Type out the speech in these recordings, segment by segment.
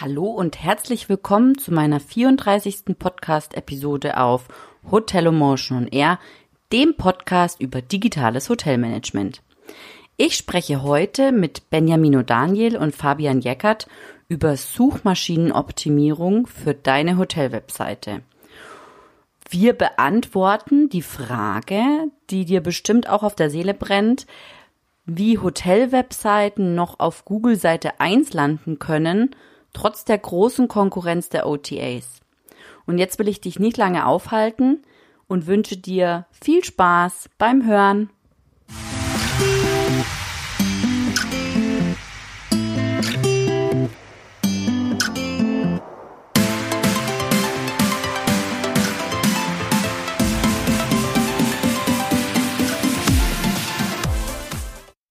Hallo und herzlich willkommen zu meiner 34. Podcast-Episode auf Hotelomotion on Air, dem Podcast über digitales Hotelmanagement. Ich spreche heute mit Benjamino Daniel und Fabian Jeckert über Suchmaschinenoptimierung für deine Hotelwebseite. Wir beantworten die Frage, die dir bestimmt auch auf der Seele brennt, wie Hotelwebseiten noch auf Google Seite 1 landen können – trotz der großen Konkurrenz der OTAs. Und jetzt will ich dich nicht lange aufhalten und wünsche dir viel Spaß beim Hören.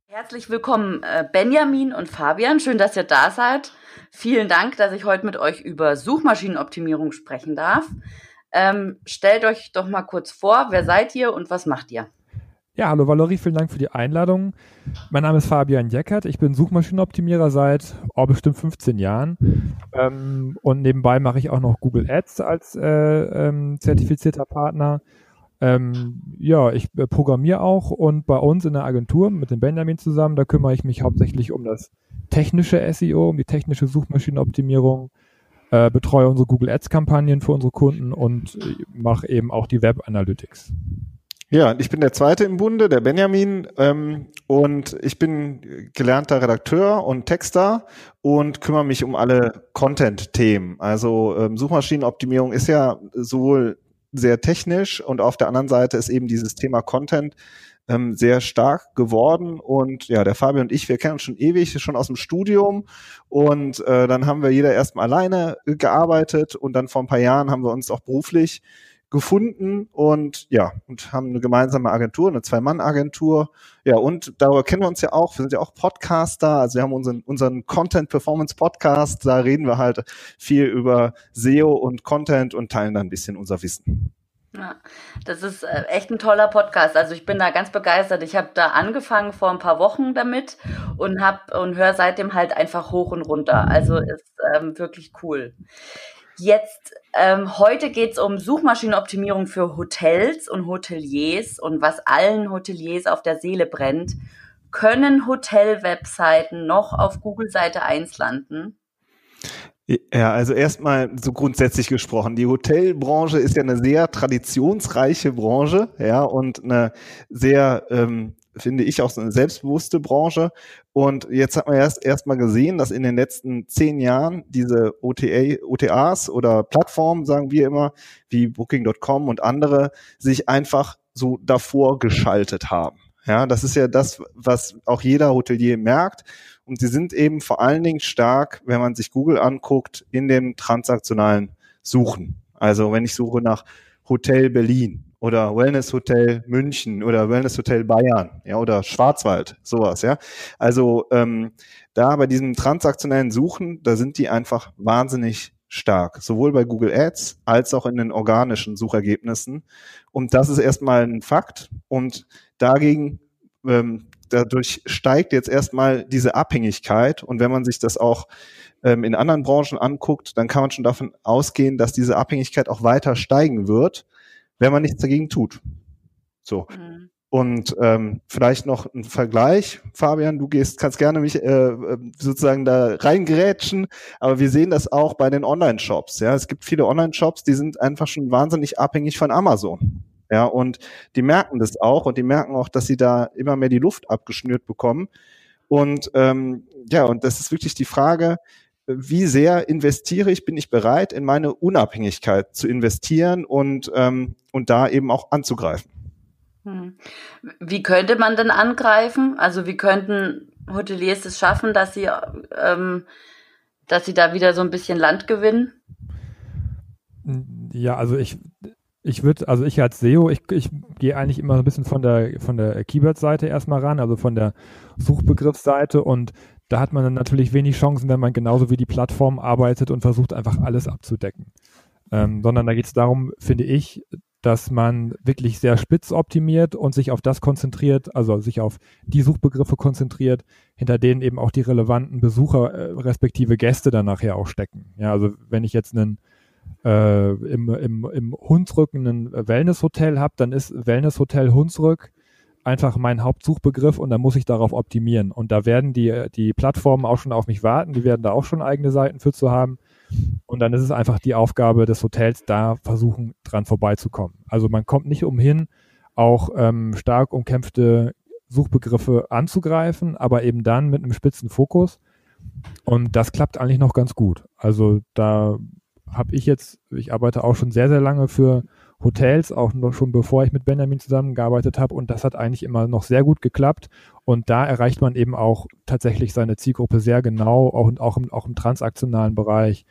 Herzlich willkommen, äh, Benjamin und Fabian. Schön, dass ihr da seid. Vielen Dank, dass ich heute mit euch über Suchmaschinenoptimierung sprechen darf. Ähm, stellt euch doch mal kurz vor, wer seid ihr und was macht ihr? Ja, hallo Valerie, vielen Dank für die Einladung. Mein Name ist Fabian Jeckert, ich bin Suchmaschinenoptimierer seit oh, bestimmt 15 Jahren ähm, und nebenbei mache ich auch noch Google Ads als äh, ähm, zertifizierter Partner. Ähm, ja, ich äh, programmiere auch und bei uns in der Agentur mit dem Benjamin zusammen, da kümmere ich mich hauptsächlich um das technische SEO, um die technische Suchmaschinenoptimierung, äh, betreue unsere Google Ads Kampagnen für unsere Kunden und äh, mache eben auch die Web Analytics. Ja, ich bin der Zweite im Bunde, der Benjamin, ähm, und ich bin gelernter Redakteur und Texter und kümmere mich um alle Content-Themen. Also ähm, Suchmaschinenoptimierung ist ja sowohl sehr technisch und auf der anderen Seite ist eben dieses Thema Content ähm, sehr stark geworden. Und ja, der Fabian und ich, wir kennen uns schon ewig, schon aus dem Studium. Und äh, dann haben wir jeder erstmal alleine gearbeitet und dann vor ein paar Jahren haben wir uns auch beruflich gefunden und ja, und haben eine gemeinsame Agentur, eine Zwei-Mann-Agentur. Ja, und darüber kennen wir uns ja auch. Wir sind ja auch Podcaster, also wir haben unseren, unseren Content Performance Podcast, da reden wir halt viel über SEO und Content und teilen dann ein bisschen unser Wissen. Ja, das ist äh, echt ein toller Podcast. Also ich bin da ganz begeistert. Ich habe da angefangen vor ein paar Wochen damit und hab und höre seitdem halt einfach hoch und runter. Also ist ähm, wirklich cool. Jetzt ähm, heute geht's um Suchmaschinenoptimierung für Hotels und Hoteliers und was allen Hoteliers auf der Seele brennt. Können Hotel-Webseiten noch auf Google Seite 1 landen? Ja, also erstmal so grundsätzlich gesprochen. Die Hotelbranche ist ja eine sehr traditionsreiche Branche, ja, und eine sehr, ähm, finde ich, auch so eine selbstbewusste Branche. Und jetzt hat man erst erstmal gesehen, dass in den letzten zehn Jahren diese OTA, OTAs oder Plattformen, sagen wir immer, wie Booking.com und andere, sich einfach so davor geschaltet haben. Ja, das ist ja das, was auch jeder Hotelier merkt. Und sie sind eben vor allen Dingen stark, wenn man sich Google anguckt, in den transaktionalen Suchen. Also wenn ich suche nach Hotel Berlin oder Wellness Hotel München oder Wellness Hotel Bayern, ja, oder Schwarzwald, sowas, ja. Also ähm, da bei diesem transaktionellen Suchen, da sind die einfach wahnsinnig stark, sowohl bei Google Ads als auch in den organischen Suchergebnissen. Und das ist erstmal ein Fakt. Und dagegen ähm, dadurch steigt jetzt erstmal diese Abhängigkeit. Und wenn man sich das auch ähm, in anderen Branchen anguckt, dann kann man schon davon ausgehen, dass diese Abhängigkeit auch weiter steigen wird, wenn man nichts dagegen tut. So. Mhm. Und ähm, vielleicht noch ein Vergleich, Fabian, du gehst, kannst gerne mich äh, sozusagen da reingerätschen, aber wir sehen das auch bei den Online-Shops. Ja, es gibt viele Online-Shops, die sind einfach schon wahnsinnig abhängig von Amazon. Ja, und die merken das auch und die merken auch, dass sie da immer mehr die Luft abgeschnürt bekommen. Und ähm, ja, und das ist wirklich die Frage, wie sehr investiere ich, bin ich bereit, in meine Unabhängigkeit zu investieren und, ähm, und da eben auch anzugreifen. Hm. Wie könnte man denn angreifen? Also wie könnten Hoteliers es schaffen, dass sie, ähm, dass sie da wieder so ein bisschen Land gewinnen? Ja, also ich, ich würde, also ich als SEO, ich, ich gehe eigentlich immer so ein bisschen von der, von der Keyword-Seite erstmal ran, also von der Suchbegriffsseite und da hat man dann natürlich wenig Chancen, wenn man genauso wie die Plattform arbeitet und versucht einfach alles abzudecken. Ähm, sondern da geht es darum, finde ich, dass man wirklich sehr spitz optimiert und sich auf das konzentriert, also sich auf die Suchbegriffe konzentriert, hinter denen eben auch die relevanten Besucher äh, respektive Gäste dann nachher auch stecken. Ja, also wenn ich jetzt einen äh, im, im, im Hunsrück ein Wellnesshotel habe, dann ist Wellnesshotel Hunsrück einfach mein Hauptsuchbegriff und dann muss ich darauf optimieren. Und da werden die, die Plattformen auch schon auf mich warten, die werden da auch schon eigene Seiten für zu haben. Und dann ist es einfach die Aufgabe des Hotels, da versuchen, dran vorbeizukommen. Also man kommt nicht umhin, auch ähm, stark umkämpfte Suchbegriffe anzugreifen, aber eben dann mit einem spitzen Fokus. Und das klappt eigentlich noch ganz gut. Also da habe ich jetzt, ich arbeite auch schon sehr, sehr lange für Hotels, auch noch schon bevor ich mit Benjamin zusammengearbeitet habe. Und das hat eigentlich immer noch sehr gut geklappt. Und da erreicht man eben auch tatsächlich seine Zielgruppe sehr genau, auch, auch, im, auch im transaktionalen Bereich.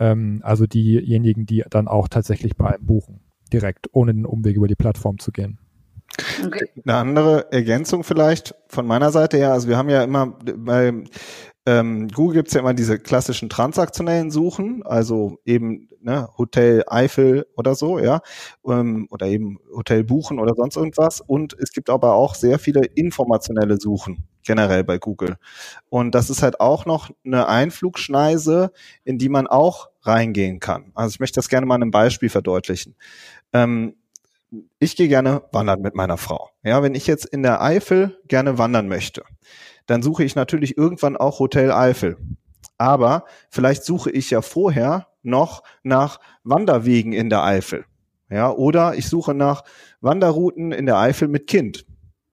Ähm, also diejenigen, die dann auch tatsächlich bei einem buchen, direkt, ohne den Umweg über die Plattform zu gehen. Okay. Eine andere Ergänzung vielleicht von meiner Seite her. Also wir haben ja immer bei ähm, Google gibt's ja immer diese klassischen transaktionellen Suchen, also eben ne, Hotel Eifel oder so, ja, ähm, oder eben Hotel buchen oder sonst irgendwas. Und es gibt aber auch sehr viele informationelle Suchen generell bei Google. Und das ist halt auch noch eine Einflugschneise, in die man auch reingehen kann. Also ich möchte das gerne mal in einem Beispiel verdeutlichen. Ähm, ich gehe gerne wandern mit meiner Frau. Ja, wenn ich jetzt in der Eifel gerne wandern möchte, dann suche ich natürlich irgendwann auch Hotel Eifel. Aber vielleicht suche ich ja vorher noch nach Wanderwegen in der Eifel. Ja, oder ich suche nach Wanderrouten in der Eifel mit Kind.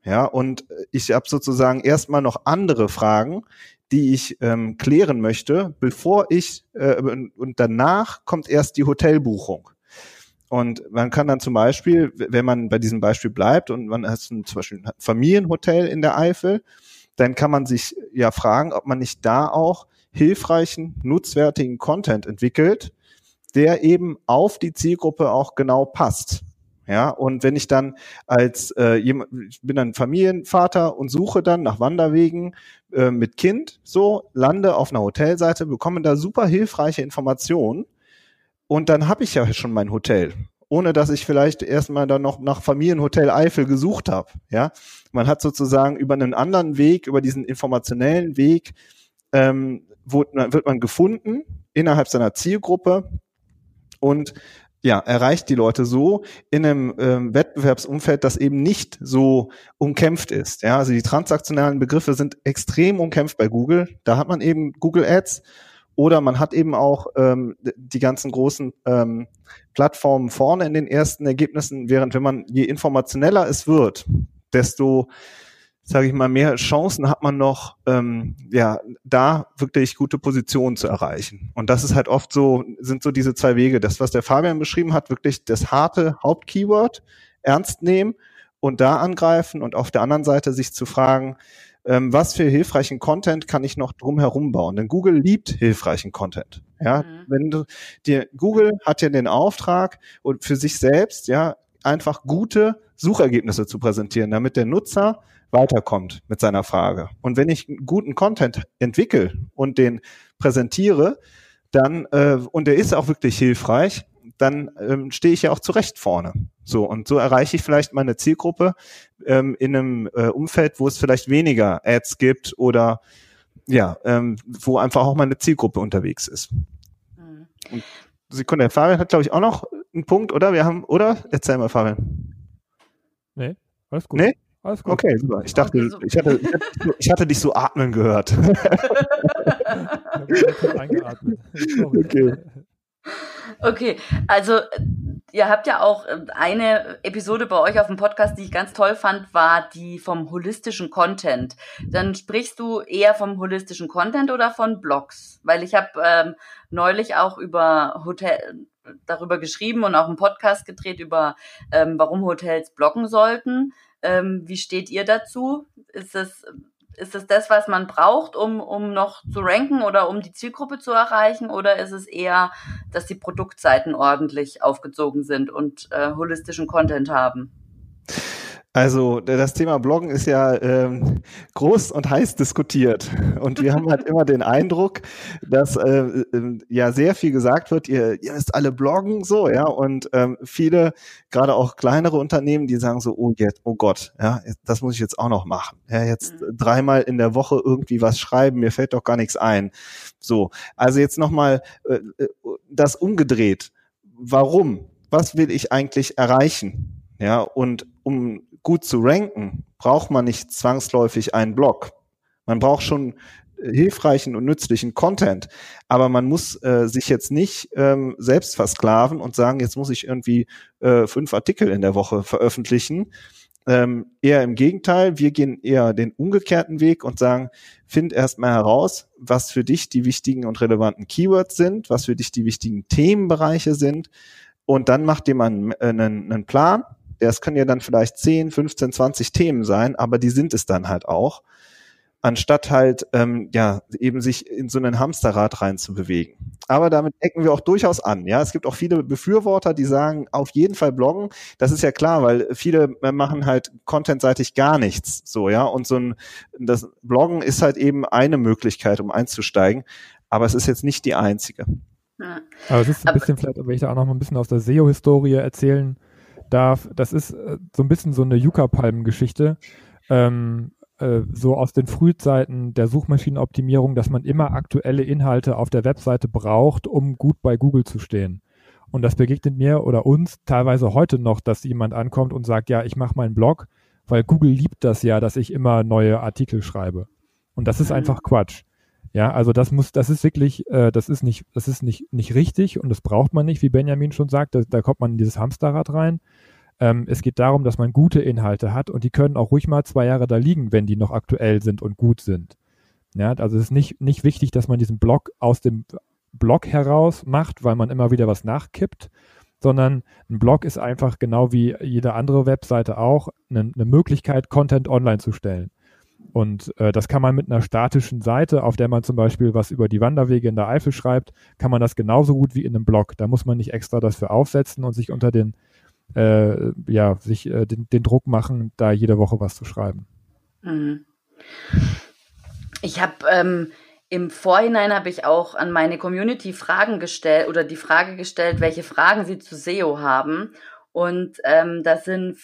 Ja, und ich habe sozusagen erstmal noch andere Fragen, die ich ähm, klären möchte, bevor ich äh, und danach kommt erst die Hotelbuchung. Und man kann dann zum Beispiel, wenn man bei diesem Beispiel bleibt und man hat zum Beispiel ein Familienhotel in der Eifel, dann kann man sich ja fragen, ob man nicht da auch hilfreichen, nutzwertigen Content entwickelt, der eben auf die Zielgruppe auch genau passt. Ja, und wenn ich dann als äh, jemand, ich bin dann Familienvater und suche dann nach Wanderwegen äh, mit Kind, so lande auf einer Hotelseite, bekomme da super hilfreiche Informationen und dann habe ich ja schon mein Hotel ohne dass ich vielleicht erstmal dann noch nach Familienhotel Eifel gesucht habe. Ja, man hat sozusagen über einen anderen Weg, über diesen informationellen Weg, ähm, wo, wird man gefunden innerhalb seiner Zielgruppe und ja, erreicht die Leute so in einem ähm, Wettbewerbsumfeld, das eben nicht so umkämpft ist. Ja, also die transaktionalen Begriffe sind extrem umkämpft bei Google. Da hat man eben Google Ads oder man hat eben auch ähm, die ganzen großen ähm, Plattformen vorne in den ersten Ergebnissen, während wenn man, je informationeller es wird, desto, sage ich mal, mehr Chancen hat man noch, ähm, ja, da wirklich gute Positionen zu erreichen. Und das ist halt oft so, sind so diese zwei Wege. Das, was der Fabian beschrieben hat, wirklich das harte Hauptkeyword ernst nehmen und da angreifen und auf der anderen Seite sich zu fragen, ähm, was für hilfreichen Content kann ich noch drumherum bauen? Denn Google liebt hilfreichen Content. Ja, mhm. wenn du dir Google hat ja den Auftrag und für sich selbst ja einfach gute Suchergebnisse zu präsentieren, damit der Nutzer weiterkommt mit seiner Frage. Und wenn ich guten Content entwickle und den präsentiere, dann äh, und der ist auch wirklich hilfreich, dann ähm, stehe ich ja auch zurecht vorne. So, und so erreiche ich vielleicht meine Zielgruppe ähm, in einem äh, Umfeld, wo es vielleicht weniger Ads gibt oder ja, ähm, wo einfach auch meine Zielgruppe unterwegs ist. Mhm. Und Sekunde, Fabian hat, glaube ich, auch noch einen Punkt, oder? Wir haben, oder? Erzähl mal, Fabian. Nee, alles gut. Nee? Alles gut. Okay, super. Ich dachte, okay, ich, hatte, ich hatte dich so atmen gehört. okay. Okay, also ihr habt ja auch äh, eine Episode bei euch auf dem Podcast, die ich ganz toll fand, war die vom holistischen Content. Dann sprichst du eher vom holistischen Content oder von Blogs? Weil ich habe ähm, neulich auch über Hotel darüber geschrieben und auch einen Podcast gedreht über ähm, warum Hotels bloggen sollten. Ähm, wie steht ihr dazu? Ist es ist es das, was man braucht, um, um noch zu ranken oder um die Zielgruppe zu erreichen? Oder ist es eher, dass die Produktseiten ordentlich aufgezogen sind und äh, holistischen Content haben? Also das Thema Bloggen ist ja ähm, groß und heiß diskutiert. Und wir haben halt immer den Eindruck, dass äh, äh, ja sehr viel gesagt wird, ihr, ihr müsst alle bloggen, so, ja. Und ähm, viele, gerade auch kleinere Unternehmen, die sagen so, oh jetzt, oh Gott, ja, das muss ich jetzt auch noch machen. Ja, jetzt mhm. dreimal in der Woche irgendwie was schreiben, mir fällt doch gar nichts ein. So, also jetzt nochmal äh, äh, das umgedreht. Warum? Was will ich eigentlich erreichen? Ja, und um gut zu ranken, braucht man nicht zwangsläufig einen Blog. Man braucht schon äh, hilfreichen und nützlichen Content, aber man muss äh, sich jetzt nicht ähm, selbst versklaven und sagen, jetzt muss ich irgendwie äh, fünf Artikel in der Woche veröffentlichen. Ähm, eher im Gegenteil, wir gehen eher den umgekehrten Weg und sagen, find erstmal heraus, was für dich die wichtigen und relevanten Keywords sind, was für dich die wichtigen Themenbereiche sind und dann mach dir mal einen, äh, einen, einen Plan das können ja dann vielleicht 10, 15, 20 Themen sein, aber die sind es dann halt auch. Anstatt halt, ähm, ja, eben sich in so einen Hamsterrad rein zu bewegen. Aber damit ecken wir auch durchaus an. Ja, es gibt auch viele Befürworter, die sagen, auf jeden Fall bloggen. Das ist ja klar, weil viele machen halt contentseitig gar nichts. So, ja. Und so ein, das Bloggen ist halt eben eine Möglichkeit, um einzusteigen. Aber es ist jetzt nicht die einzige. Ja. Aber es ist ein bisschen vielleicht, wenn ich da auch noch mal ein bisschen aus der SEO-Historie erzählen darf, das ist äh, so ein bisschen so eine Yucca-Palmen-Geschichte. Ähm, äh, so aus den Frühzeiten der Suchmaschinenoptimierung, dass man immer aktuelle Inhalte auf der Webseite braucht, um gut bei Google zu stehen. Und das begegnet mir oder uns teilweise heute noch, dass jemand ankommt und sagt, ja, ich mache meinen Blog, weil Google liebt das ja, dass ich immer neue Artikel schreibe. Und das ist mhm. einfach Quatsch. Ja, also das muss, das ist wirklich, äh, das ist nicht, das ist nicht, nicht richtig und das braucht man nicht, wie Benjamin schon sagt, da, da kommt man in dieses Hamsterrad rein. Ähm, es geht darum, dass man gute Inhalte hat und die können auch ruhig mal zwei Jahre da liegen, wenn die noch aktuell sind und gut sind. Ja, also es ist nicht, nicht wichtig, dass man diesen Blog aus dem Blog heraus macht, weil man immer wieder was nachkippt, sondern ein Blog ist einfach genau wie jede andere Webseite auch eine, eine Möglichkeit, Content online zu stellen. Und äh, das kann man mit einer statischen Seite, auf der man zum Beispiel was über die Wanderwege in der Eifel schreibt, kann man das genauso gut wie in einem Blog. Da muss man nicht extra dafür aufsetzen und sich unter den, äh, ja, sich äh, den, den Druck machen, da jede Woche was zu schreiben. Mhm. Ich habe ähm, im Vorhinein habe ich auch an meine Community Fragen gestellt oder die Frage gestellt, welche Fragen sie zu SEO haben. Und ähm, da sind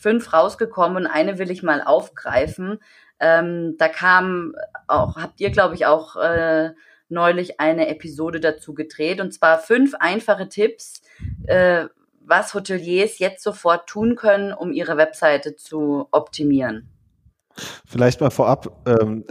fünf rausgekommen und eine will ich mal aufgreifen. Ähm, da kam auch, habt ihr, glaube ich, auch äh, neulich eine Episode dazu gedreht. Und zwar fünf einfache Tipps, äh, was Hoteliers jetzt sofort tun können, um ihre Webseite zu optimieren. Vielleicht mal vorab, ähm,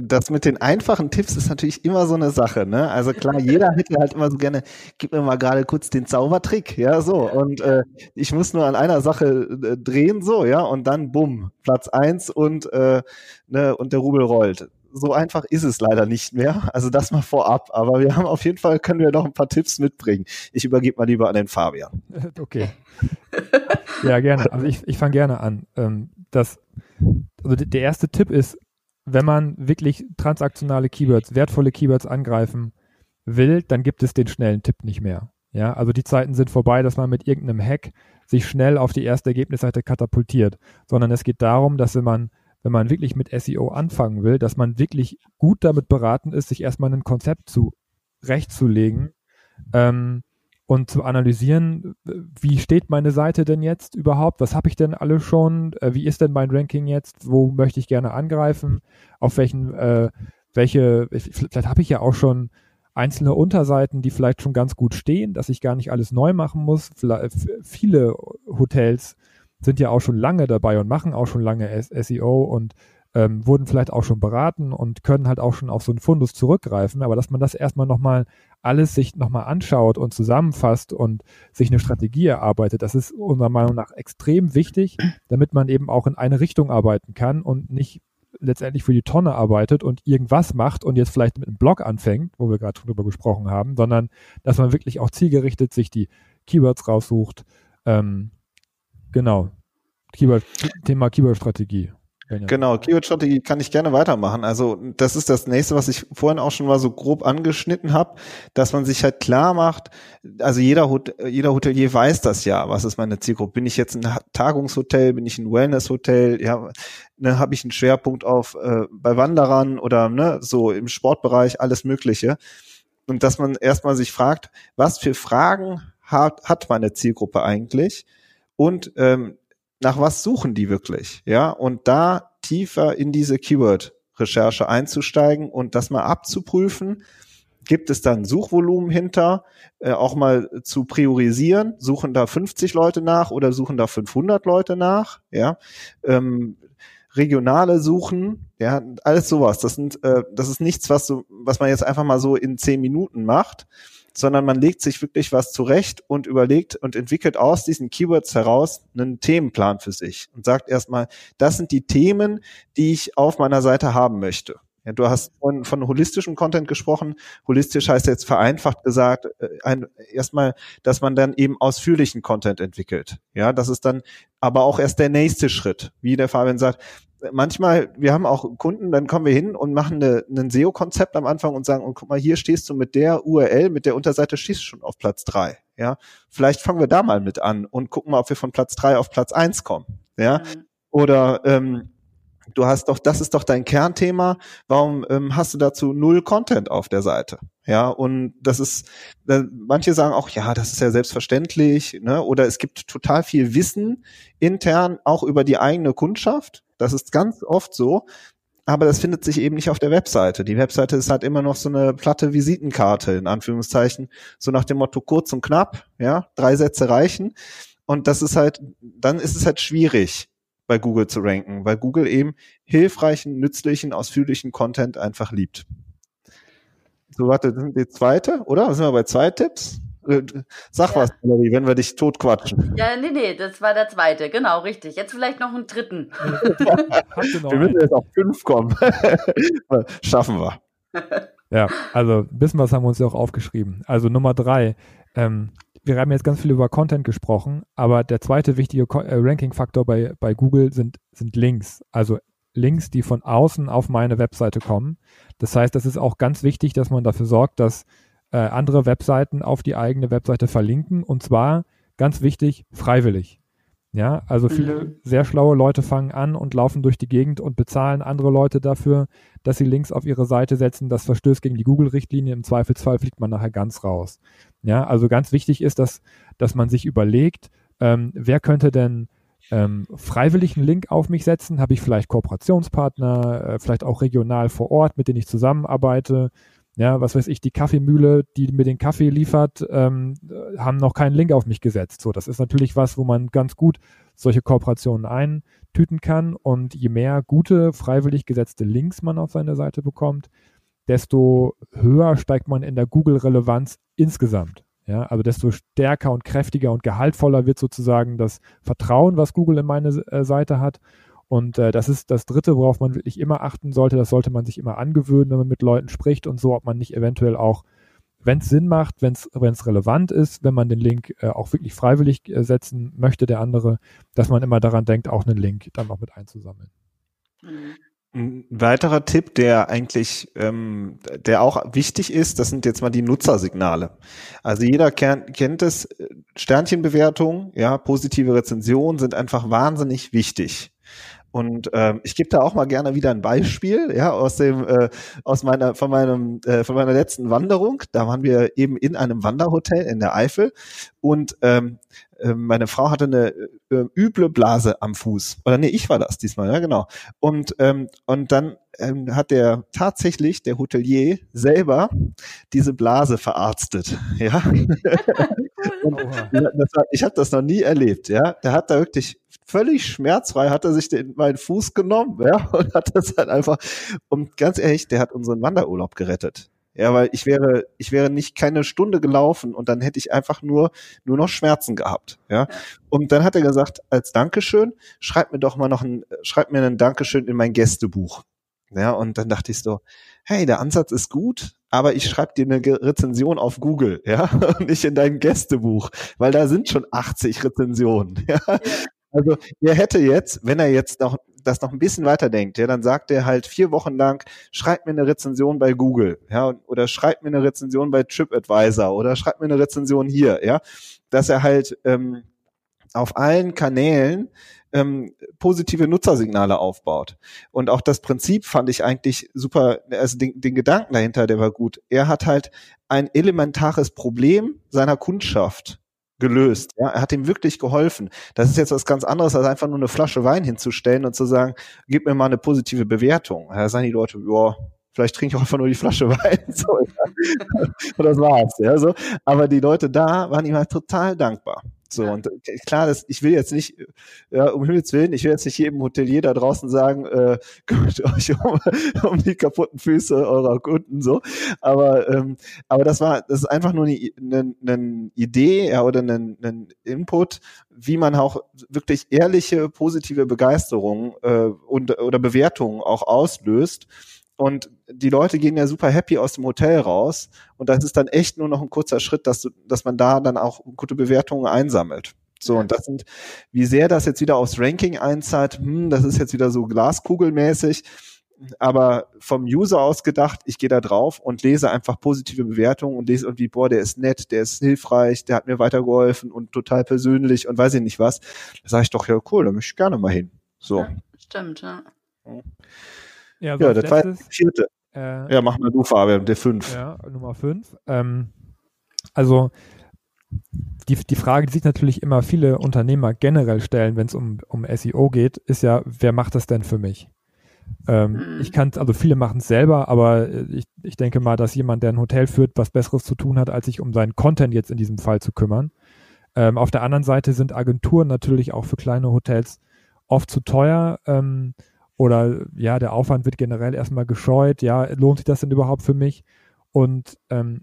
das mit den einfachen Tipps ist natürlich immer so eine Sache, ne? Also klar, jeder hätte halt immer so gerne, gib mir mal gerade kurz den Zaubertrick, ja, so. Und äh, ich muss nur an einer Sache äh, drehen, so, ja, und dann bumm, Platz eins und, äh, ne, und der Rubel rollt. So einfach ist es leider nicht mehr. Also das mal vorab. Aber wir haben auf jeden Fall, können wir noch ein paar Tipps mitbringen. Ich übergebe mal lieber an den Fabian. Okay. ja, gerne. Also ich, ich fange gerne an. Ähm, das, also der erste Tipp ist, wenn man wirklich transaktionale Keywords, wertvolle Keywords angreifen will, dann gibt es den schnellen Tipp nicht mehr. Ja, also die Zeiten sind vorbei, dass man mit irgendeinem Hack sich schnell auf die erste Ergebnisseite katapultiert, sondern es geht darum, dass wenn man, wenn man wirklich mit SEO anfangen will, dass man wirklich gut damit beraten ist, sich erstmal ein Konzept zurechtzulegen, ähm, und zu analysieren, wie steht meine Seite denn jetzt überhaupt? Was habe ich denn alle schon? Äh, wie ist denn mein Ranking jetzt? Wo möchte ich gerne angreifen? Auf welchen, äh, welche, vielleicht habe ich ja auch schon einzelne Unterseiten, die vielleicht schon ganz gut stehen, dass ich gar nicht alles neu machen muss. Viele Hotels sind ja auch schon lange dabei und machen auch schon lange SEO und ähm, wurden vielleicht auch schon beraten und können halt auch schon auf so einen Fundus zurückgreifen, aber dass man das erstmal nochmal alles sich nochmal anschaut und zusammenfasst und sich eine Strategie erarbeitet, das ist unserer Meinung nach extrem wichtig, damit man eben auch in eine Richtung arbeiten kann und nicht letztendlich für die Tonne arbeitet und irgendwas macht und jetzt vielleicht mit einem Blog anfängt, wo wir gerade drüber gesprochen haben, sondern dass man wirklich auch zielgerichtet sich die Keywords raussucht. Ähm, genau. Keyword, Thema Keyword-Strategie. Genau, Keyword-Strategie kann ich gerne weitermachen. Also das ist das nächste, was ich vorhin auch schon mal so grob angeschnitten habe, dass man sich halt klar macht, also jeder, Hot jeder Hotelier weiß das ja, was ist meine Zielgruppe. Bin ich jetzt ein Tagungshotel, bin ich ein Wellness-Hotel, ja, ne, habe ich einen Schwerpunkt auf äh, bei Wanderern oder ne, so im Sportbereich, alles Mögliche. Und dass man erstmal sich fragt, was für Fragen hat, hat meine Zielgruppe eigentlich? Und ähm, nach was suchen die wirklich? Ja, und da tiefer in diese Keyword-Recherche einzusteigen und das mal abzuprüfen. Gibt es dann Suchvolumen hinter, äh, auch mal zu priorisieren? Suchen da 50 Leute nach oder suchen da 500 Leute nach? Ja, ähm, regionale Suchen, ja, alles sowas. Das sind, äh, das ist nichts, was so, was man jetzt einfach mal so in zehn Minuten macht, sondern man legt sich wirklich was zurecht und überlegt und entwickelt aus diesen Keywords heraus einen Themenplan für sich und sagt erstmal, das sind die Themen, die ich auf meiner Seite haben möchte. Ja, du hast von, von holistischem Content gesprochen. Holistisch heißt jetzt vereinfacht gesagt, äh, ein, erstmal, dass man dann eben ausführlichen Content entwickelt. Ja, das ist dann aber auch erst der nächste Schritt. Wie der Fabian sagt, manchmal, wir haben auch Kunden, dann kommen wir hin und machen eine, ein SEO-Konzept am Anfang und sagen, und guck mal, hier stehst du mit der URL, mit der Unterseite stehst du schon auf Platz drei. Ja, vielleicht fangen wir da mal mit an und gucken mal, ob wir von Platz drei auf Platz eins kommen. Ja, mhm. oder ähm, du hast doch, das ist doch dein Kernthema. Warum ähm, hast du dazu null Content auf der Seite? Ja, und das ist, äh, manche sagen auch, ja, das ist ja selbstverständlich, ne? Oder es gibt total viel Wissen intern auch über die eigene Kundschaft. Das ist ganz oft so. Aber das findet sich eben nicht auf der Webseite. Die Webseite ist halt immer noch so eine platte Visitenkarte, in Anführungszeichen, so nach dem Motto kurz und knapp, ja, drei Sätze reichen. Und das ist halt, dann ist es halt schwierig, bei Google zu ranken, weil Google eben hilfreichen, nützlichen, ausführlichen Content einfach liebt. So, warte, das sind die zweite, oder? Sind wir bei zwei Tipps? Äh, sag ja. was, Valerie, wenn wir dich totquatschen. Ja, nee, nee, das war der zweite, genau, richtig. Jetzt vielleicht noch einen dritten. wir müssen jetzt auf fünf kommen. Schaffen wir. Ja, also ein bisschen was haben wir uns ja auch aufgeschrieben. Also Nummer drei, ähm, wir haben jetzt ganz viel über Content gesprochen, aber der zweite wichtige äh, Ranking-Faktor bei, bei Google sind, sind Links. Also Links, die von außen auf meine Webseite kommen. Das heißt, das ist auch ganz wichtig, dass man dafür sorgt, dass äh, andere Webseiten auf die eigene Webseite verlinken und zwar ganz wichtig, freiwillig. Ja, also viele mhm. sehr schlaue Leute fangen an und laufen durch die Gegend und bezahlen andere Leute dafür, dass sie Links auf ihre Seite setzen. Das verstößt gegen die Google-Richtlinie. Im Zweifelsfall fliegt man nachher ganz raus. Ja, also ganz wichtig ist, dass, dass man sich überlegt, ähm, wer könnte denn ähm, freiwillig einen Link auf mich setzen? Habe ich vielleicht Kooperationspartner, äh, vielleicht auch regional vor Ort, mit denen ich zusammenarbeite? Ja, was weiß ich, die Kaffeemühle, die mir den Kaffee liefert, ähm, haben noch keinen Link auf mich gesetzt. So, das ist natürlich was, wo man ganz gut solche Kooperationen eintüten kann. Und je mehr gute, freiwillig gesetzte Links man auf seine Seite bekommt, desto höher steigt man in der Google-Relevanz insgesamt. Ja, also desto stärker und kräftiger und gehaltvoller wird sozusagen das Vertrauen, was Google in meine äh, Seite hat. Und äh, das ist das Dritte, worauf man wirklich immer achten sollte. Das sollte man sich immer angewöhnen, wenn man mit Leuten spricht und so, ob man nicht eventuell auch, wenn es Sinn macht, wenn es relevant ist, wenn man den Link äh, auch wirklich freiwillig äh, setzen möchte, der andere, dass man immer daran denkt, auch einen Link dann noch mit einzusammeln. Ein weiterer Tipp, der eigentlich, ähm, der auch wichtig ist, das sind jetzt mal die Nutzersignale. Also jeder kennt, es, Sternchenbewertungen, ja, positive Rezensionen sind einfach wahnsinnig wichtig. Und ähm, ich gebe da auch mal gerne wieder ein Beispiel, ja, aus dem, äh, aus meiner, von meinem, äh, von meiner letzten Wanderung. Da waren wir eben in einem Wanderhotel in der Eifel und ähm, äh, meine Frau hatte eine äh, üble Blase am Fuß. Oder nee, ich war das diesmal, ja genau. Und ähm, und dann ähm, hat der tatsächlich der Hotelier selber diese Blase verarztet, ja. das, ich habe das noch nie erlebt, ja. Der hat da wirklich völlig schmerzfrei hat er sich den, meinen Fuß genommen, ja, und hat das halt einfach, und ganz ehrlich, der hat unseren Wanderurlaub gerettet. Ja, weil ich wäre, ich wäre nicht keine Stunde gelaufen und dann hätte ich einfach nur, nur noch Schmerzen gehabt. Ja. Und dann hat er gesagt, als Dankeschön, schreib mir doch mal noch ein, schreib mir ein Dankeschön in mein Gästebuch. Ja, und dann dachte ich so, hey, der Ansatz ist gut, aber ich schreibe dir eine Rezension auf Google, ja, und nicht in dein Gästebuch, weil da sind schon 80 Rezensionen. Ja. Also er hätte jetzt, wenn er jetzt noch das noch ein bisschen weiterdenkt, ja, dann sagt er halt vier Wochen lang, schreibt mir eine Rezension bei Google, ja, oder schreibt mir eine Rezension bei TripAdvisor oder schreibt mir eine Rezension hier, ja, dass er halt ähm, auf allen Kanälen ähm, positive Nutzersignale aufbaut. Und auch das Prinzip fand ich eigentlich super, also den, den Gedanken dahinter, der war gut. Er hat halt ein elementares Problem seiner Kundschaft gelöst. Ja, er hat ihm wirklich geholfen. Das ist jetzt was ganz anderes, als einfach nur eine Flasche Wein hinzustellen und zu sagen, gib mir mal eine positive Bewertung. Da sagen die Leute, ja, vielleicht trinke ich auch einfach nur die Flasche Wein. So, ja. Und das war's. Ja, so. Aber die Leute da waren ihm halt total dankbar. So, und äh, klar, das, ich will jetzt nicht, ja, um Himmels Willen, ich will jetzt nicht jedem Hotelier da draußen sagen, äh, kümmert euch um, um die kaputten Füße eurer Kunden, so. Aber, ähm, aber das war, das ist einfach nur eine, eine, eine Idee, ja, oder ein, ein Input, wie man auch wirklich ehrliche, positive Begeisterung äh, und, oder Bewertungen auch auslöst und die Leute gehen ja super happy aus dem Hotel raus. Und das ist dann echt nur noch ein kurzer Schritt, dass, du, dass man da dann auch gute Bewertungen einsammelt. So, und das sind, wie sehr das jetzt wieder aufs Ranking einzahlt, hm, das ist jetzt wieder so glaskugelmäßig. Aber vom User aus gedacht, ich gehe da drauf und lese einfach positive Bewertungen und lese irgendwie, boah, der ist nett, der ist hilfreich, der hat mir weitergeholfen und total persönlich und weiß ich nicht was. Da sage ich doch, ja cool, da möchte ich gerne mal hin. So. Ja, stimmt, ja. Ja, ja der zweite, vierte. Äh, ja, mach mal du, Fabian, der fünf. Ja, Nummer fünf. Ähm, also die, die Frage, die sich natürlich immer viele Unternehmer generell stellen, wenn es um, um SEO geht, ist ja, wer macht das denn für mich? Ähm, mhm. Ich kann also viele machen es selber, aber ich, ich denke mal, dass jemand, der ein Hotel führt, was Besseres zu tun hat, als sich um seinen Content jetzt in diesem Fall zu kümmern. Ähm, auf der anderen Seite sind Agenturen natürlich auch für kleine Hotels oft zu teuer. Ähm, oder ja, der Aufwand wird generell erstmal gescheut. Ja, lohnt sich das denn überhaupt für mich? Und ähm,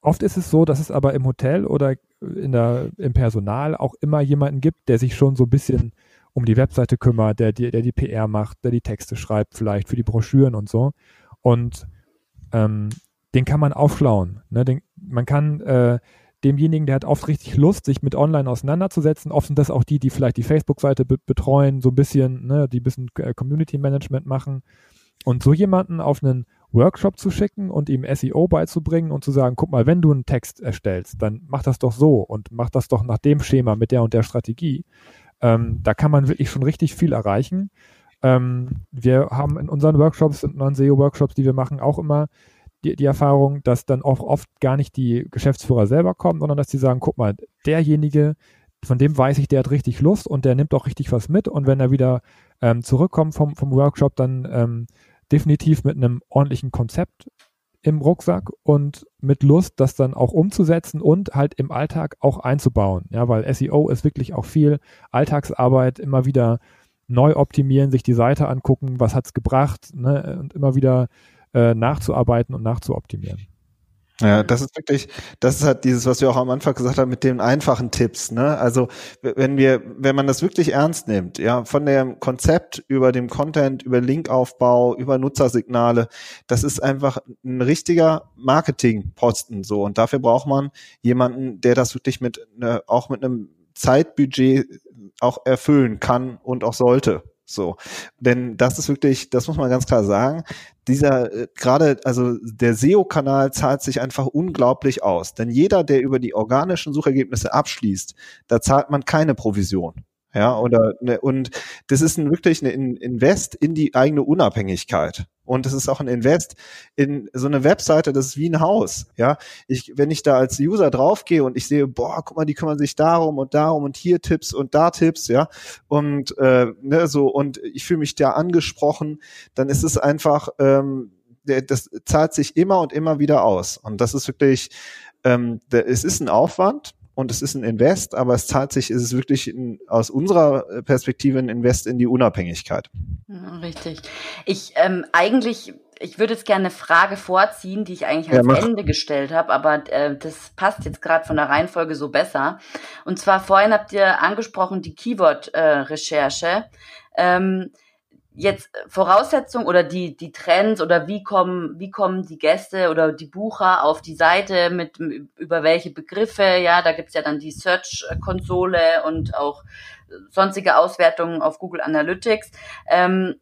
oft ist es so, dass es aber im Hotel oder in der, im Personal auch immer jemanden gibt, der sich schon so ein bisschen um die Webseite kümmert, der, der, der die PR macht, der die Texte schreibt, vielleicht für die Broschüren und so. Und ähm, den kann man aufschlauen. Ne? Den, man kann äh, demjenigen, der hat oft richtig Lust, sich mit online auseinanderzusetzen. Oft sind das auch die, die vielleicht die Facebook-Seite be betreuen, so ein bisschen, ne, die ein bisschen äh, Community Management machen. Und so jemanden auf einen Workshop zu schicken und ihm SEO beizubringen und zu sagen, guck mal, wenn du einen Text erstellst, dann mach das doch so und mach das doch nach dem Schema mit der und der Strategie. Ähm, da kann man wirklich schon richtig viel erreichen. Ähm, wir haben in unseren Workshops, in unseren SEO-Workshops, die wir machen, auch immer die, die Erfahrung, dass dann auch oft gar nicht die Geschäftsführer selber kommen, sondern dass die sagen, guck mal, derjenige, von dem weiß ich, der hat richtig Lust und der nimmt auch richtig was mit und wenn er wieder ähm, zurückkommt vom, vom Workshop, dann ähm, definitiv mit einem ordentlichen Konzept im Rucksack und mit Lust, das dann auch umzusetzen und halt im Alltag auch einzubauen. Ja, weil SEO ist wirklich auch viel Alltagsarbeit, immer wieder neu optimieren, sich die Seite angucken, was hat's gebracht, ne, und immer wieder äh, nachzuarbeiten und nachzuoptimieren. Ja, das ist wirklich, das ist halt dieses, was wir auch am Anfang gesagt haben mit den einfachen Tipps, ne? Also, wenn wir, wenn man das wirklich ernst nimmt, ja, von dem Konzept über dem Content, über Linkaufbau, über Nutzersignale, das ist einfach ein richtiger Marketingposten, so. Und dafür braucht man jemanden, der das wirklich mit, ne, auch mit einem Zeitbudget auch erfüllen kann und auch sollte. So, denn das ist wirklich, das muss man ganz klar sagen. Dieser äh, gerade, also der SEO-Kanal zahlt sich einfach unglaublich aus. Denn jeder, der über die organischen Suchergebnisse abschließt, da zahlt man keine Provision. Ja, oder ne, und das ist ein, wirklich ein Invest in die eigene Unabhängigkeit. Und es ist auch ein Invest in so eine Webseite, das ist wie ein Haus. Ja, ich, wenn ich da als User draufgehe und ich sehe, boah, guck mal, die kümmern sich darum und darum und hier Tipps und da Tipps, ja, und äh, ne, so und ich fühle mich da angesprochen, dann ist es einfach, ähm, das zahlt sich immer und immer wieder aus. Und das ist wirklich, ähm, es ist ein Aufwand, und es ist ein Invest, aber es zahlt sich, ist es wirklich in, aus unserer Perspektive ein Invest in die Unabhängigkeit. Richtig. Ich ähm, eigentlich ich würde jetzt gerne eine Frage vorziehen, die ich eigentlich ans ja, Ende gestellt habe, aber äh, das passt jetzt gerade von der Reihenfolge so besser. Und zwar vorhin habt ihr angesprochen die Keyword-Recherche. Äh, ähm, jetzt Voraussetzung oder die, die Trends oder wie kommen, wie kommen die Gäste oder die Bucher auf die Seite mit, über welche Begriffe, ja, da gibt's ja dann die Search-Konsole und auch sonstige Auswertungen auf Google Analytics. Ähm,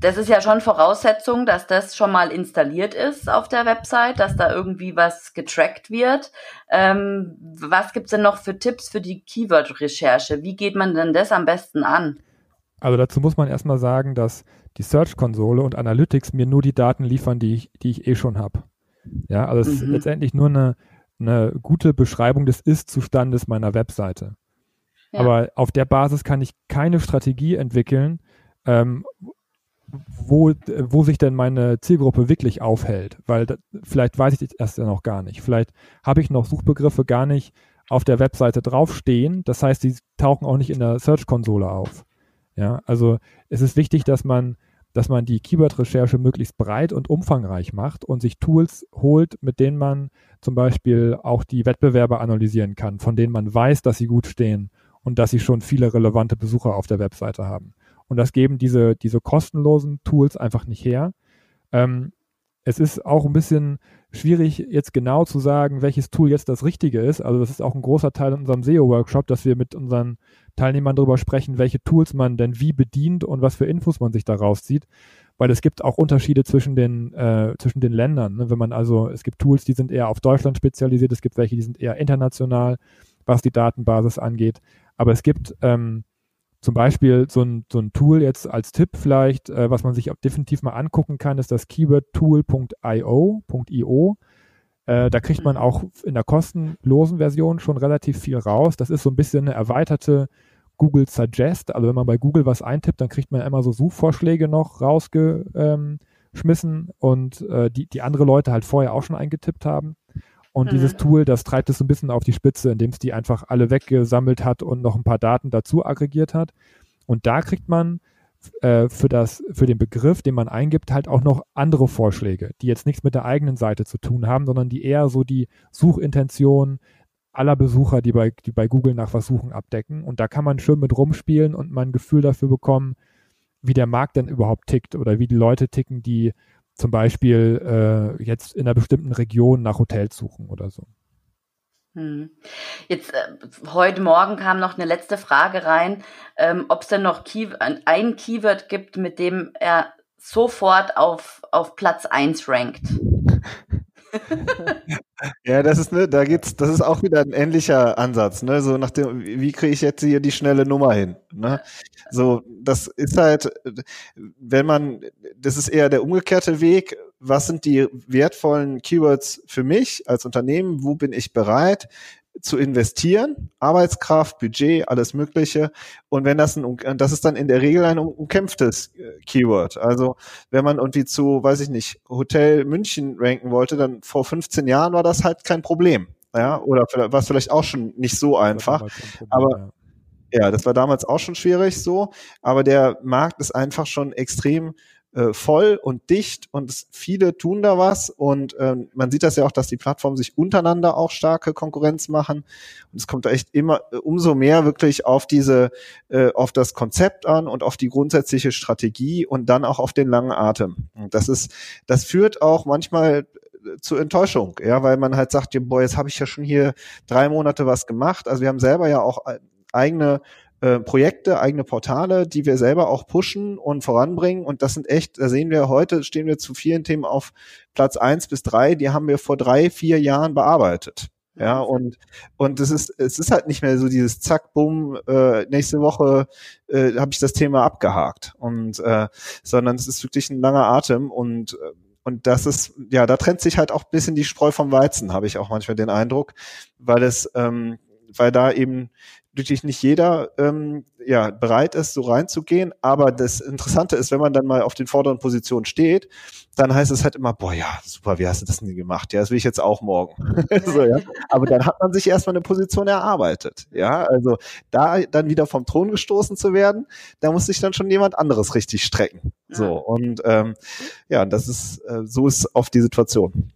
das ist ja schon Voraussetzung, dass das schon mal installiert ist auf der Website, dass da irgendwie was getrackt wird. Ähm, was gibt's denn noch für Tipps für die Keyword-Recherche? Wie geht man denn das am besten an? Also dazu muss man erstmal sagen, dass die Search-Konsole und Analytics mir nur die Daten liefern, die ich, die ich eh schon habe. Ja, also es mhm. ist letztendlich nur eine, eine gute Beschreibung des Ist-Zustandes meiner Webseite. Ja. Aber auf der Basis kann ich keine Strategie entwickeln, ähm, wo, wo sich denn meine Zielgruppe wirklich aufhält, weil da, vielleicht weiß ich das ja noch gar nicht. Vielleicht habe ich noch Suchbegriffe gar nicht auf der Webseite draufstehen. Das heißt, die tauchen auch nicht in der Search-Konsole auf. Ja, also es ist wichtig, dass man, dass man die Keyword-Recherche möglichst breit und umfangreich macht und sich Tools holt, mit denen man zum Beispiel auch die Wettbewerber analysieren kann, von denen man weiß, dass sie gut stehen und dass sie schon viele relevante Besucher auf der Webseite haben. Und das geben diese, diese kostenlosen Tools einfach nicht her. Ähm, es ist auch ein bisschen schwierig, jetzt genau zu sagen, welches Tool jetzt das Richtige ist. Also das ist auch ein großer Teil in unserem SEO-Workshop, dass wir mit unseren Teilnehmern darüber sprechen, welche Tools man denn wie bedient und was für Infos man sich daraus zieht. Weil es gibt auch Unterschiede zwischen den, äh, zwischen den Ländern. Ne? Wenn man also, es gibt Tools, die sind eher auf Deutschland spezialisiert, es gibt welche, die sind eher international, was die Datenbasis angeht. Aber es gibt ähm, zum Beispiel so ein, so ein Tool jetzt als Tipp vielleicht, äh, was man sich auch definitiv mal angucken kann, ist das keywordtool.io. Äh, da kriegt man mhm. auch in der kostenlosen Version schon relativ viel raus. Das ist so ein bisschen eine erweiterte Google Suggest. Also wenn man bei Google was eintippt, dann kriegt man immer so Suchvorschläge noch rausgeschmissen ähm, und äh, die, die andere Leute halt vorher auch schon eingetippt haben. Und mhm. dieses Tool, das treibt es so ein bisschen auf die Spitze, indem es die einfach alle weggesammelt hat und noch ein paar Daten dazu aggregiert hat. Und da kriegt man äh, für, das, für den Begriff, den man eingibt, halt auch noch andere Vorschläge, die jetzt nichts mit der eigenen Seite zu tun haben, sondern die eher so die Suchintention aller Besucher, die bei, die bei Google nach was suchen, abdecken. Und da kann man schön mit rumspielen und mal ein Gefühl dafür bekommen, wie der Markt denn überhaupt tickt oder wie die Leute ticken, die zum Beispiel äh, jetzt in einer bestimmten Region nach Hotels suchen oder so. Hm. Jetzt äh, heute Morgen kam noch eine letzte Frage rein, ähm, ob es denn noch Key ein Keyword gibt, mit dem er sofort auf, auf Platz 1 rankt. ja, das ist ne, da geht's, das ist auch wieder ein ähnlicher Ansatz, ne? So nach dem, wie kriege ich jetzt hier die schnelle Nummer hin? Ne? So, das ist halt, wenn man, das ist eher der umgekehrte Weg. Was sind die wertvollen Keywords für mich als Unternehmen? Wo bin ich bereit? Zu investieren, Arbeitskraft, Budget, alles Mögliche. Und wenn das ein, das ist dann in der Regel ein umkämpftes äh, Keyword. Also wenn man irgendwie zu, weiß ich nicht, Hotel München ranken wollte, dann vor 15 Jahren war das halt kein Problem. Ja, oder war es vielleicht auch schon nicht so einfach. Problem, aber ja. ja, das war damals auch schon schwierig so. Aber der Markt ist einfach schon extrem äh, voll und dicht und viele tun da was und ähm, man sieht das ja auch, dass die Plattformen sich untereinander auch starke Konkurrenz machen und es kommt echt immer äh, umso mehr wirklich auf diese äh, auf das Konzept an und auf die grundsätzliche Strategie und dann auch auf den langen Atem. Und das ist das führt auch manchmal äh, zu Enttäuschung, ja, weil man halt sagt, boah, jetzt habe ich ja schon hier drei Monate was gemacht. Also wir haben selber ja auch eigene äh, Projekte, eigene Portale, die wir selber auch pushen und voranbringen. Und das sind echt, da sehen wir heute, stehen wir zu vielen Themen auf Platz eins bis drei, die haben wir vor drei, vier Jahren bearbeitet. Ja, und, und es ist, es ist halt nicht mehr so dieses Zack, bumm, äh, nächste Woche äh, habe ich das Thema abgehakt. Und äh, sondern es ist wirklich ein langer Atem und äh, und das ist, ja, da trennt sich halt auch ein bisschen die Spreu vom Weizen, habe ich auch manchmal den Eindruck, weil es, ähm, weil da eben wirklich nicht jeder ähm, ja, bereit ist, so reinzugehen. Aber das Interessante ist, wenn man dann mal auf den vorderen Positionen steht, dann heißt es halt immer, boah, ja, super, wie hast du das denn gemacht? Ja, das will ich jetzt auch morgen. so, ja. Aber dann hat man sich erstmal eine Position erarbeitet. Ja, also da dann wieder vom Thron gestoßen zu werden, da muss sich dann schon jemand anderes richtig strecken. So, und ähm, ja, das ist, äh, so ist oft die Situation.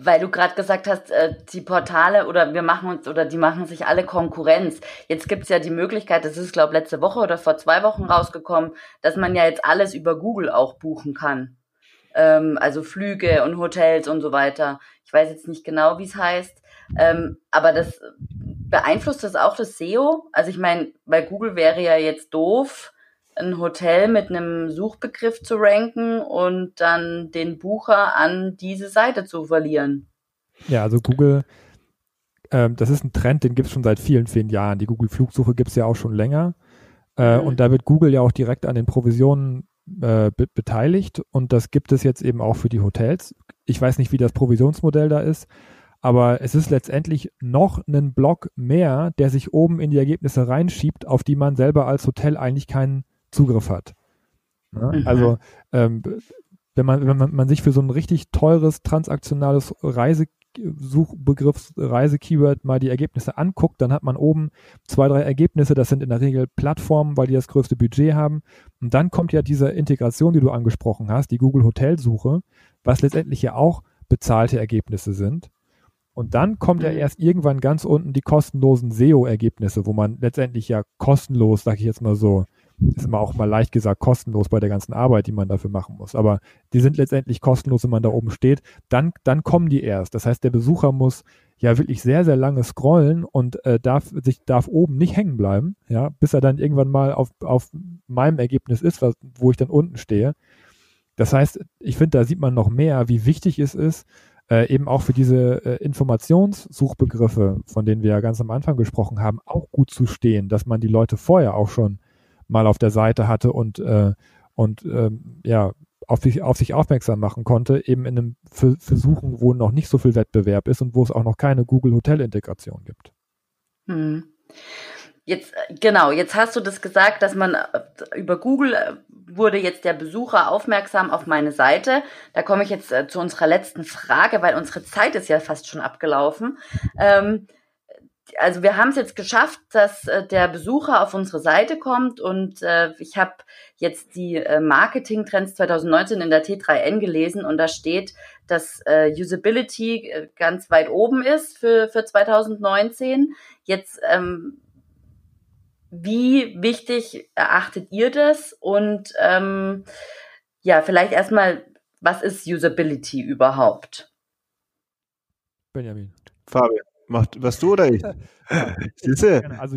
Weil du gerade gesagt hast, äh, die Portale oder wir machen uns oder die machen sich alle Konkurrenz. Jetzt gibt's ja die Möglichkeit, das ist glaube letzte Woche oder vor zwei Wochen rausgekommen, dass man ja jetzt alles über Google auch buchen kann. Ähm, also Flüge und Hotels und so weiter. Ich weiß jetzt nicht genau, wie es heißt, ähm, aber das beeinflusst das auch das SEO? Also ich meine, bei Google wäre ja jetzt doof, ein Hotel mit einem Suchbegriff zu ranken und dann den Bucher an diese Seite zu verlieren. Ja, also Google, ähm, das ist ein Trend, den gibt es schon seit vielen, vielen Jahren. Die Google-Flugsuche gibt es ja auch schon länger. Äh, mhm. Und da wird Google ja auch direkt an den Provisionen äh, be beteiligt. Und das gibt es jetzt eben auch für die Hotels. Ich weiß nicht, wie das Provisionsmodell da ist. Aber es ist letztendlich noch ein Block mehr, der sich oben in die Ergebnisse reinschiebt, auf die man selber als Hotel eigentlich keinen Zugriff hat. Ja, mhm. Also ähm, wenn man, wenn man, man sich für so ein richtig teures transaktionales Reisesuchbegriff, Reisekeyword mal die Ergebnisse anguckt, dann hat man oben zwei, drei Ergebnisse, das sind in der Regel Plattformen, weil die das größte Budget haben. Und dann kommt ja diese Integration, die du angesprochen hast, die Google Hotelsuche, was letztendlich ja auch bezahlte Ergebnisse sind. Und dann kommt ja mhm. erst irgendwann ganz unten die kostenlosen SEO-Ergebnisse, wo man letztendlich ja kostenlos, sag ich jetzt mal so, ist immer auch mal leicht gesagt kostenlos bei der ganzen Arbeit, die man dafür machen muss. Aber die sind letztendlich kostenlos, wenn man da oben steht. Dann, dann kommen die erst. Das heißt, der Besucher muss ja wirklich sehr, sehr lange scrollen und äh, darf sich darf oben nicht hängen bleiben, ja, bis er dann irgendwann mal auf, auf meinem Ergebnis ist, was, wo ich dann unten stehe. Das heißt, ich finde, da sieht man noch mehr, wie wichtig es ist, äh, eben auch für diese äh, Informationssuchbegriffe, von denen wir ja ganz am Anfang gesprochen haben, auch gut zu stehen, dass man die Leute vorher auch schon mal auf der Seite hatte und, äh, und ähm, ja, auf sich, auf sich aufmerksam machen konnte, eben in einem Versuchen, wo noch nicht so viel Wettbewerb ist und wo es auch noch keine Google Hotel Integration gibt. Hm. Jetzt, äh, genau, jetzt hast du das gesagt, dass man äh, über Google äh, wurde jetzt der Besucher aufmerksam auf meine Seite. Da komme ich jetzt zu unserer letzten Frage, weil unsere Zeit ist ja fast schon abgelaufen. Ähm, also wir haben es jetzt geschafft, dass der Besucher auf unsere Seite kommt und äh, ich habe jetzt die äh, Marketing Trends 2019 in der T3N gelesen und da steht, dass äh, Usability ganz weit oben ist für, für 2019. Jetzt ähm, wie wichtig erachtet ihr das? Und ähm, ja, vielleicht erstmal, was ist Usability überhaupt? Benjamin. Fabian, macht was du oder ich? Siehste? Also,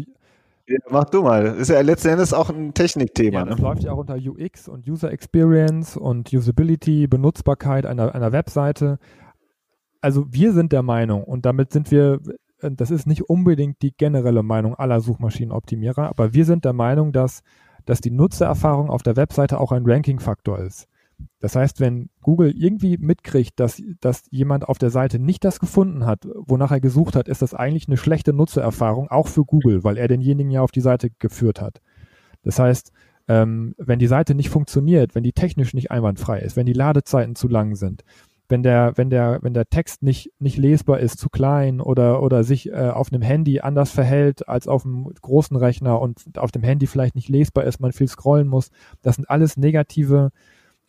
ja, mach du mal. Ist ja letzten Endes auch ein Technikthema. Ja, das ne? läuft ja auch unter UX und User Experience und Usability, Benutzbarkeit einer, einer Webseite. Also wir sind der Meinung, und damit sind wir äh, das ist nicht unbedingt die generelle Meinung aller Suchmaschinenoptimierer, aber wir sind der Meinung, dass, dass die Nutzererfahrung auf der Webseite auch ein Ranking-Faktor ist. Das heißt, wenn Google irgendwie mitkriegt, dass, dass jemand auf der Seite nicht das gefunden hat, wonach er gesucht hat, ist das eigentlich eine schlechte Nutzererfahrung, auch für Google, weil er denjenigen ja auf die Seite geführt hat. Das heißt, ähm, wenn die Seite nicht funktioniert, wenn die technisch nicht einwandfrei ist, wenn die Ladezeiten zu lang sind, wenn der, wenn der, wenn der Text nicht, nicht lesbar ist, zu klein oder, oder sich äh, auf einem Handy anders verhält als auf einem großen Rechner und auf dem Handy vielleicht nicht lesbar ist, man viel scrollen muss. Das sind alles negative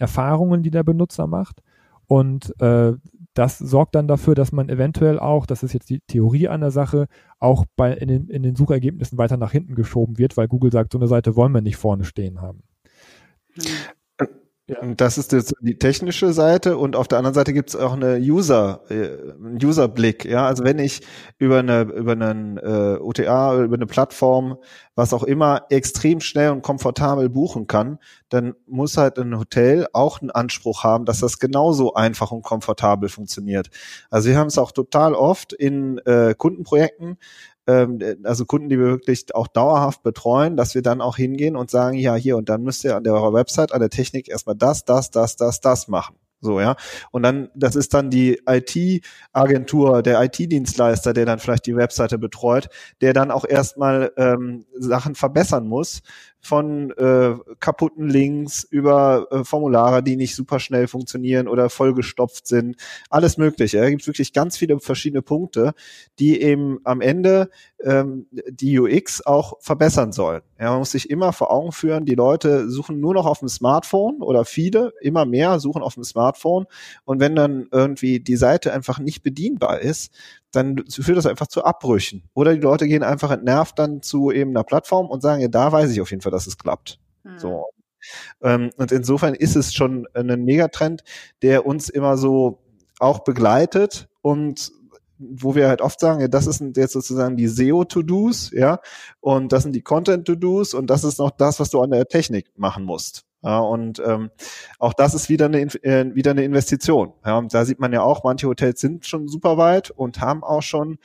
Erfahrungen, die der Benutzer macht. Und äh, das sorgt dann dafür, dass man eventuell auch, das ist jetzt die Theorie an der Sache, auch bei, in, den, in den Suchergebnissen weiter nach hinten geschoben wird, weil Google sagt, so eine Seite wollen wir nicht vorne stehen haben. Ja. Das ist jetzt die technische Seite und auf der anderen Seite gibt es auch eine User, äh, User-Blick. Ja, also wenn ich über eine über einen äh, OTA über eine Plattform, was auch immer, extrem schnell und komfortabel buchen kann, dann muss halt ein Hotel auch einen Anspruch haben, dass das genauso einfach und komfortabel funktioniert. Also wir haben es auch total oft in äh, Kundenprojekten, ähm, also Kunden, die wir wirklich auch dauerhaft betreuen, dass wir dann auch hingehen und sagen, ja, hier, und dann müsst ihr an der Website, an der Technik erstmal das, das, das, das, das machen. So, ja. Und dann, das ist dann die IT-Agentur, der IT-Dienstleister, der dann vielleicht die Webseite betreut, der dann auch erstmal ähm, Sachen verbessern muss, von äh, kaputten Links über äh, Formulare, die nicht super schnell funktionieren oder vollgestopft sind, alles Mögliche. Da gibt wirklich ganz viele verschiedene Punkte, die eben am Ende ähm, die UX auch verbessern sollen. Ja, man muss sich immer vor Augen führen, die Leute suchen nur noch auf dem Smartphone oder viele, immer mehr suchen auf dem Smartphone und wenn dann irgendwie die Seite einfach nicht bedienbar ist, dann führt das einfach zu Abbrüchen. Oder die Leute gehen einfach entnervt dann zu eben einer Plattform und sagen, ja, da weiß ich auf jeden Fall, dass es klappt. Mhm. So. Ähm, und insofern ist es schon ein Megatrend, der uns immer so auch begleitet und wo wir halt oft sagen, ja, das sind jetzt sozusagen die SEO-To-Dos, ja, und das sind die Content-To-Dos und das ist noch das, was du an der Technik machen musst. Ja, und ähm, auch das ist wieder eine, äh, wieder eine Investition. Ja, und da sieht man ja auch, manche Hotels sind schon super weit und haben auch schon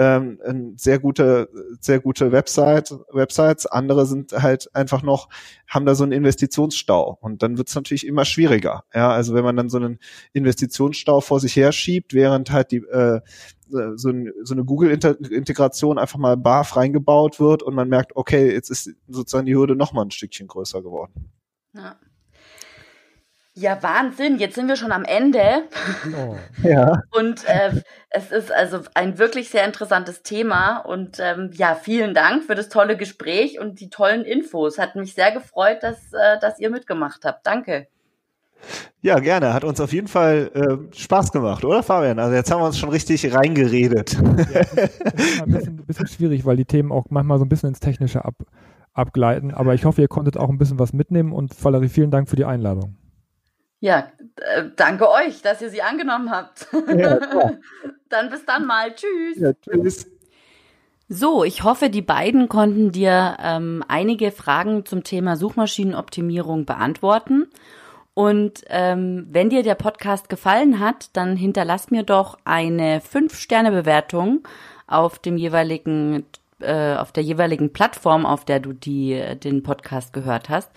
ähm, eine sehr gute, sehr gute Website, Websites. Andere sind halt einfach noch, haben da so einen Investitionsstau. Und dann wird es natürlich immer schwieriger. Ja, also wenn man dann so einen Investitionsstau vor sich her schiebt, während halt die äh, so, ein, so eine Google-Integration einfach mal barf reingebaut wird und man merkt, okay, jetzt ist sozusagen die Hürde noch mal ein Stückchen größer geworden. Ja. Ja, Wahnsinn. Jetzt sind wir schon am Ende. Oh. Ja. Und äh, es ist also ein wirklich sehr interessantes Thema. Und ähm, ja, vielen Dank für das tolle Gespräch und die tollen Infos. Hat mich sehr gefreut, dass, äh, dass ihr mitgemacht habt. Danke. Ja, gerne. Hat uns auf jeden Fall äh, Spaß gemacht, oder Fabian? Also jetzt haben wir uns schon richtig reingeredet. Ja, das ist ein bisschen, ein bisschen schwierig, weil die Themen auch manchmal so ein bisschen ins Technische ab, abgleiten. Aber ich hoffe, ihr konntet auch ein bisschen was mitnehmen und Valerie, vielen Dank für die Einladung. Ja, äh, danke euch, dass ihr sie angenommen habt. Ja, dann bis dann mal. Tschüss. Ja, tschüss. So, ich hoffe, die beiden konnten dir ähm, einige Fragen zum Thema Suchmaschinenoptimierung beantworten. Und ähm, wenn dir der Podcast gefallen hat, dann hinterlass mir doch eine 5-Sterne-Bewertung auf dem jeweiligen äh, auf der jeweiligen Plattform, auf der du die, den Podcast gehört hast.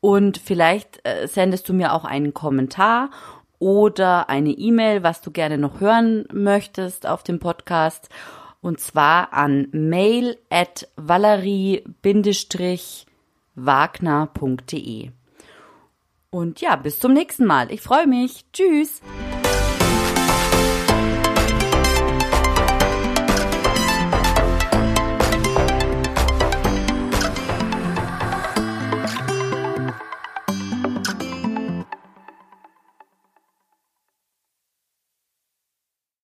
Und vielleicht äh, sendest du mir auch einen Kommentar oder eine E-Mail, was du gerne noch hören möchtest auf dem Podcast. Und zwar an mail at valerie-wagner.de. Und ja, bis zum nächsten Mal. Ich freue mich. Tschüss.